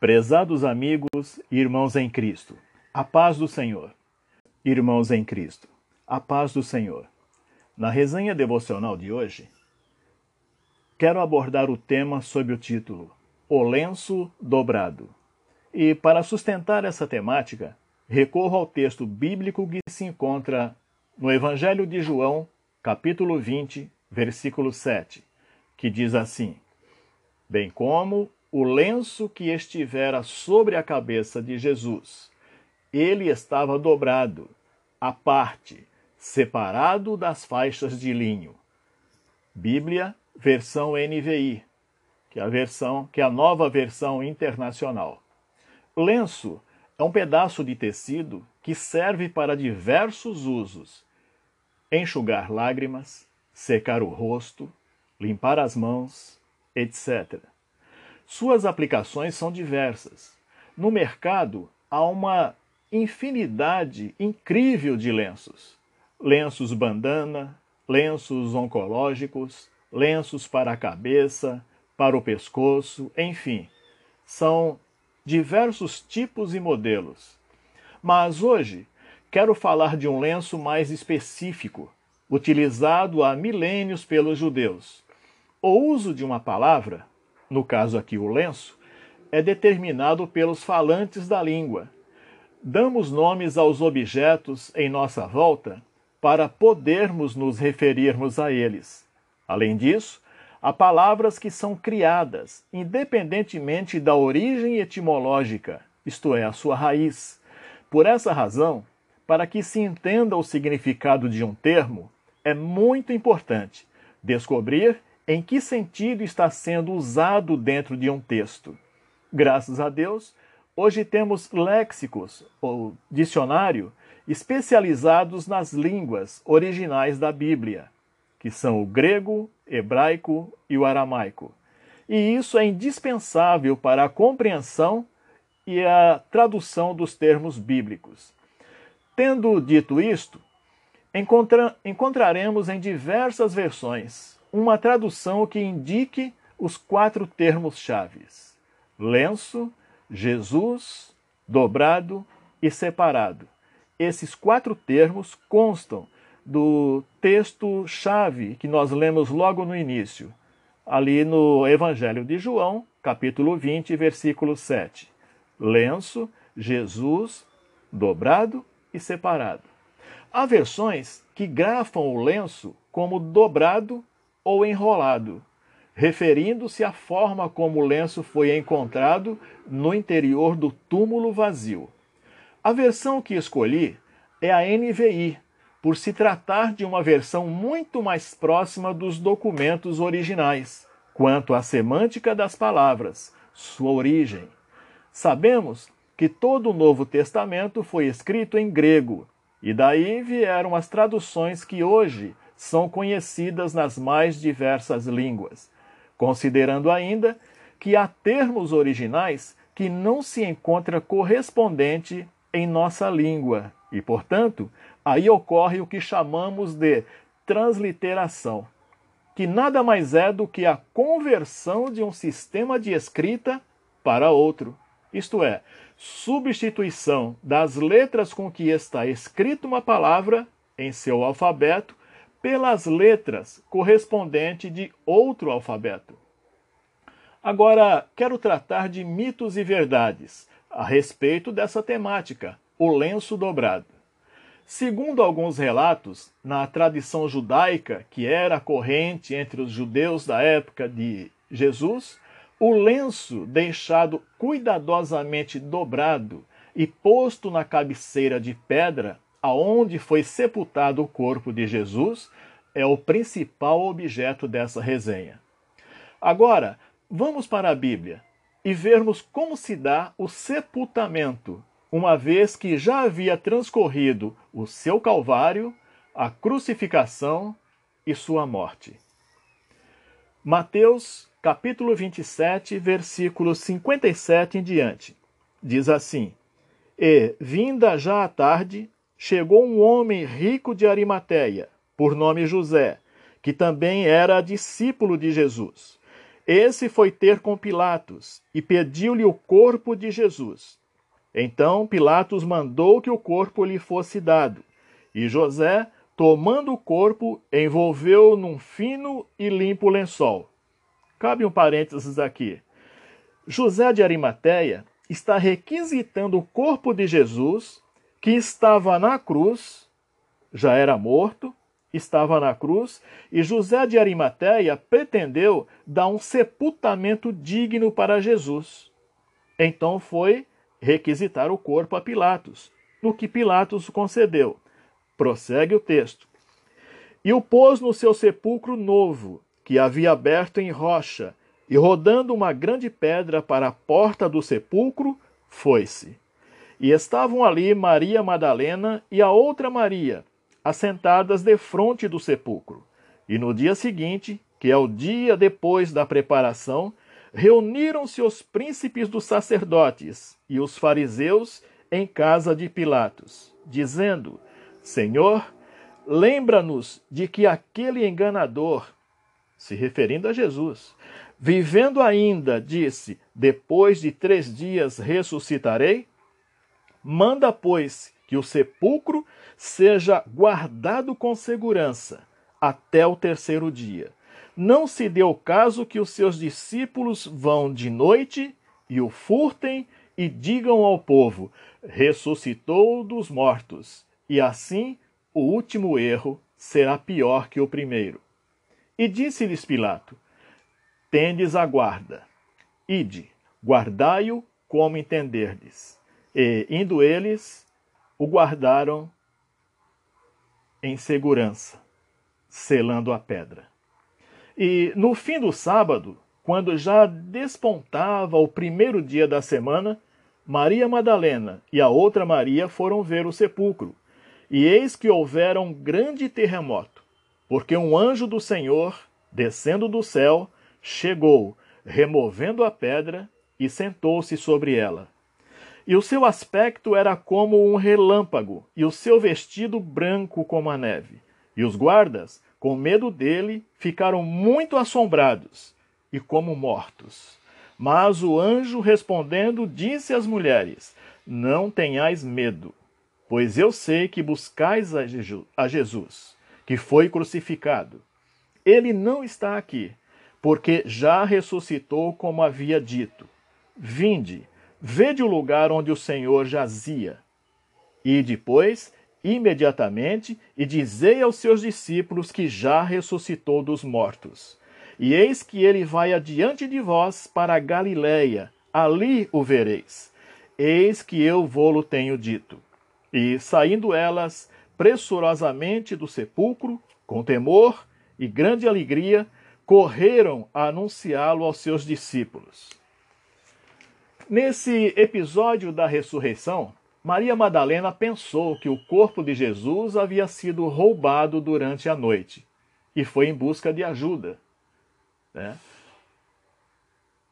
Prezados amigos e irmãos em Cristo, a paz do Senhor. Irmãos em Cristo, a paz do Senhor. Na resenha devocional de hoje, quero abordar o tema sob o título O Lenço Dobrado. E para sustentar essa temática, recorro ao texto bíblico que se encontra no Evangelho de João, capítulo 20, versículo 7, que diz assim: Bem como o lenço que estivera sobre a cabeça de Jesus. Ele estava dobrado, à parte, separado das faixas de linho. Bíblia, versão NVI, que é a versão, que é a nova versão internacional. Lenço é um pedaço de tecido que serve para diversos usos: enxugar lágrimas, secar o rosto, limpar as mãos, etc. Suas aplicações são diversas. No mercado, há uma infinidade incrível de lenços: lenços bandana, lenços oncológicos, lenços para a cabeça, para o pescoço, enfim, são diversos tipos e modelos. Mas hoje quero falar de um lenço mais específico, utilizado há milênios pelos judeus. O uso de uma palavra no caso aqui o lenço, é determinado pelos falantes da língua. Damos nomes aos objetos em nossa volta para podermos nos referirmos a eles. Além disso, há palavras que são criadas, independentemente da origem etimológica, isto é, a sua raiz. Por essa razão, para que se entenda o significado de um termo, é muito importante descobrir em que sentido está sendo usado dentro de um texto. Graças a Deus, hoje temos léxicos ou dicionário especializados nas línguas originais da Bíblia, que são o grego, hebraico e o aramaico. E isso é indispensável para a compreensão e a tradução dos termos bíblicos. Tendo dito isto, encontra encontraremos em diversas versões uma tradução que indique os quatro termos chaves: lenço, Jesus, dobrado e separado. Esses quatro termos constam do texto-chave que nós lemos logo no início, ali no Evangelho de João, capítulo 20, versículo 7. Lenço, Jesus, dobrado e separado. Há versões que grafam o lenço como dobrado ou enrolado, referindo-se à forma como o lenço foi encontrado no interior do túmulo vazio. A versão que escolhi é a NVI, por se tratar de uma versão muito mais próxima dos documentos originais, quanto à semântica das palavras, sua origem. Sabemos que todo o Novo Testamento foi escrito em grego, e daí vieram as traduções que hoje são conhecidas nas mais diversas línguas, considerando ainda que há termos originais que não se encontra correspondente em nossa língua e, portanto, aí ocorre o que chamamos de transliteração, que nada mais é do que a conversão de um sistema de escrita para outro. Isto é, substituição das letras com que está escrita uma palavra em seu alfabeto pelas letras correspondente de outro alfabeto. Agora, quero tratar de mitos e verdades a respeito dessa temática, o lenço dobrado. Segundo alguns relatos, na tradição judaica, que era corrente entre os judeus da época de Jesus, o lenço deixado cuidadosamente dobrado e posto na cabeceira de pedra aonde foi sepultado o corpo de Jesus é o principal objeto dessa resenha. Agora, vamos para a Bíblia e vermos como se dá o sepultamento, uma vez que já havia transcorrido o seu calvário, a crucificação e sua morte. Mateus, capítulo 27, versículos 57 em diante. Diz assim: E, vinda já a tarde, chegou um homem rico de Arimateia, por nome José, que também era discípulo de Jesus. Esse foi ter com Pilatos e pediu-lhe o corpo de Jesus. Então Pilatos mandou que o corpo lhe fosse dado. E José, tomando o corpo, envolveu num fino e limpo lençol. Cabe um parênteses aqui. José de Arimateia está requisitando o corpo de Jesus, que estava na cruz, já era morto, estava na cruz, e José de Arimateia pretendeu dar um sepultamento digno para Jesus. Então foi requisitar o corpo a Pilatos, no que Pilatos concedeu. Prossegue o texto. E o pôs no seu sepulcro novo, que havia aberto em rocha, e rodando uma grande pedra para a porta do sepulcro, foi-se. E estavam ali Maria Madalena e a outra Maria, assentadas defronte do sepulcro. E no dia seguinte, que é o dia depois da preparação, reuniram-se os príncipes dos sacerdotes e os fariseus em casa de Pilatos, dizendo: Senhor, lembra-nos de que aquele enganador, se referindo a Jesus, vivendo ainda, disse: Depois de três dias ressuscitarei? Manda, pois, que o sepulcro seja guardado com segurança até o terceiro dia. Não se deu o caso que os seus discípulos vão de noite e o furtem e digam ao povo: ressuscitou dos mortos. E assim o último erro será pior que o primeiro. E disse-lhes Pilato: Tendes a guarda. Ide, guardai-o como entenderdes. E, indo eles, o guardaram em segurança, selando a pedra. E no fim do sábado, quando já despontava o primeiro dia da semana, Maria Madalena e a outra Maria foram ver o sepulcro. E eis que houvera um grande terremoto, porque um anjo do Senhor, descendo do céu, chegou, removendo a pedra, e sentou-se sobre ela. E o seu aspecto era como um relâmpago, e o seu vestido branco como a neve. E os guardas, com medo dele, ficaram muito assombrados e como mortos. Mas o anjo respondendo disse às mulheres: Não tenhais medo, pois eu sei que buscais a Jesus, que foi crucificado. Ele não está aqui, porque já ressuscitou como havia dito. Vinde, Vede o lugar onde o Senhor jazia. E depois, imediatamente, e dizei aos seus discípulos que já ressuscitou dos mortos. E eis que ele vai adiante de vós para Galiléia, ali o vereis. Eis que eu vô-lo tenho dito. E saindo elas pressurosamente do sepulcro, com temor e grande alegria, correram a anunciá-lo aos seus discípulos. Nesse episódio da ressurreição, Maria Madalena pensou que o corpo de Jesus havia sido roubado durante a noite e foi em busca de ajuda. Né?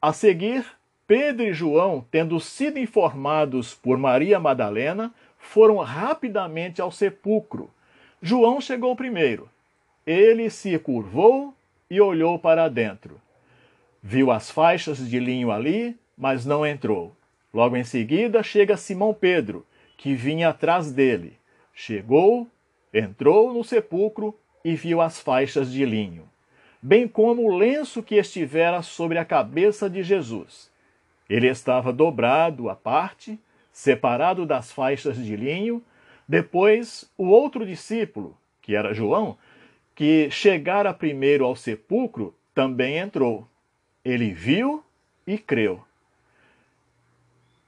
A seguir, Pedro e João, tendo sido informados por Maria Madalena, foram rapidamente ao sepulcro. João chegou primeiro. Ele se curvou e olhou para dentro. Viu as faixas de linho ali, mas não entrou. Logo em seguida chega Simão Pedro, que vinha atrás dele. Chegou, entrou no sepulcro e viu as faixas de linho, bem como o lenço que estivera sobre a cabeça de Jesus. Ele estava dobrado à parte, separado das faixas de linho. Depois, o outro discípulo, que era João, que chegara primeiro ao sepulcro, também entrou. Ele viu e creu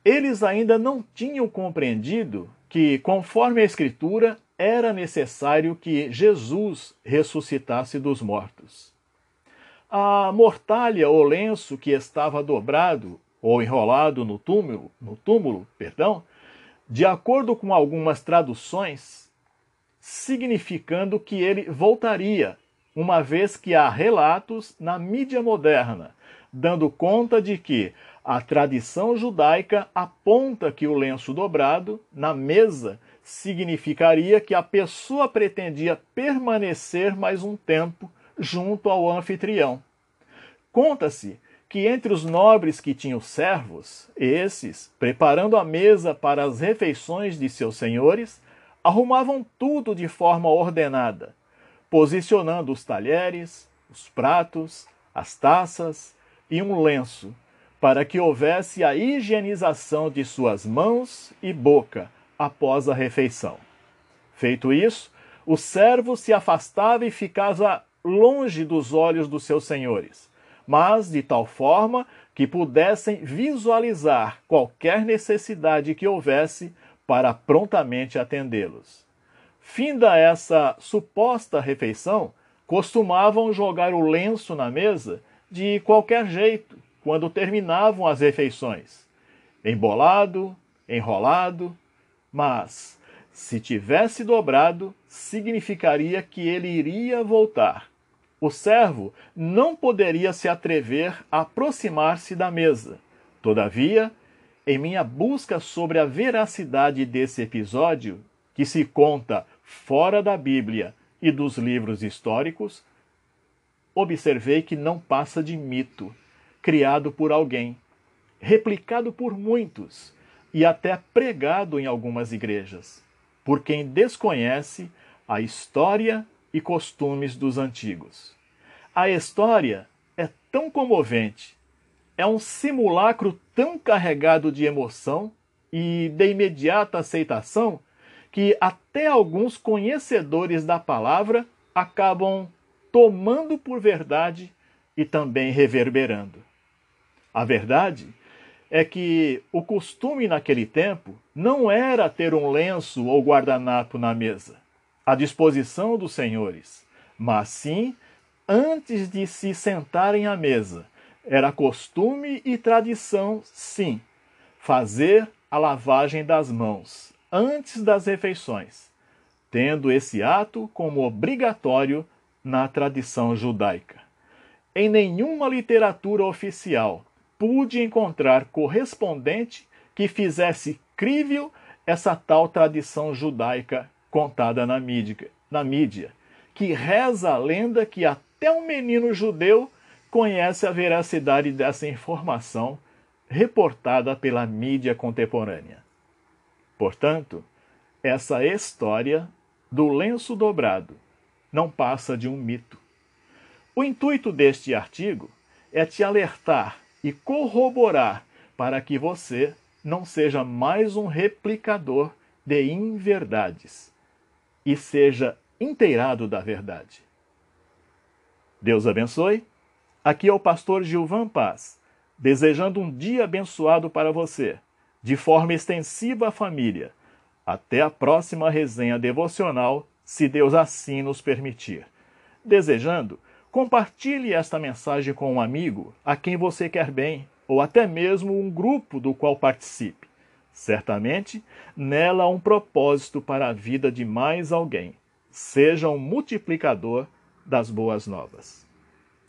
eles ainda não tinham compreendido que, conforme a Escritura, era necessário que Jesus ressuscitasse dos mortos. A mortalha ou lenço que estava dobrado ou enrolado no túmulo, no túmulo, perdão, de acordo com algumas traduções, significando que ele voltaria, uma vez que há relatos na mídia moderna dando conta de que a tradição judaica aponta que o lenço dobrado na mesa significaria que a pessoa pretendia permanecer mais um tempo junto ao anfitrião. Conta-se que entre os nobres que tinham servos, esses, preparando a mesa para as refeições de seus senhores, arrumavam tudo de forma ordenada, posicionando os talheres, os pratos, as taças e um lenço, para que houvesse a higienização de suas mãos e boca após a refeição. Feito isso, o servo se afastava e ficava longe dos olhos dos seus senhores, mas de tal forma que pudessem visualizar qualquer necessidade que houvesse para prontamente atendê-los. Finda essa suposta refeição, costumavam jogar o lenço na mesa de qualquer jeito quando terminavam as refeições. Embolado, enrolado, mas se tivesse dobrado, significaria que ele iria voltar. O servo não poderia se atrever a aproximar-se da mesa. Todavia, em minha busca sobre a veracidade desse episódio, que se conta fora da Bíblia e dos livros históricos, observei que não passa de mito, criado por alguém, replicado por muitos e até pregado em algumas igrejas, por quem desconhece a história e costumes dos antigos. A história é tão comovente, é um simulacro tão carregado de emoção e de imediata aceitação que até alguns conhecedores da palavra acabam tomando por verdade e também reverberando. A verdade é que o costume naquele tempo não era ter um lenço ou guardanapo na mesa, à disposição dos senhores, mas sim antes de se sentarem à mesa. Era costume e tradição, sim, fazer a lavagem das mãos antes das refeições, tendo esse ato como obrigatório na tradição judaica. Em nenhuma literatura oficial pude encontrar correspondente que fizesse crível essa tal tradição judaica contada na mídia, na mídia, que reza a lenda que até um menino judeu conhece a veracidade dessa informação reportada pela mídia contemporânea. Portanto, essa história do lenço dobrado não passa de um mito. O intuito deste artigo é te alertar e corroborar para que você não seja mais um replicador de inverdades e seja inteirado da verdade. Deus abençoe. Aqui é o pastor Gilvan Paz, desejando um dia abençoado para você, de forma extensiva à família. Até a próxima resenha devocional, se Deus assim nos permitir. Desejando Compartilhe esta mensagem com um amigo a quem você quer bem, ou até mesmo um grupo do qual participe. Certamente, nela há um propósito para a vida de mais alguém. Seja um multiplicador das boas novas.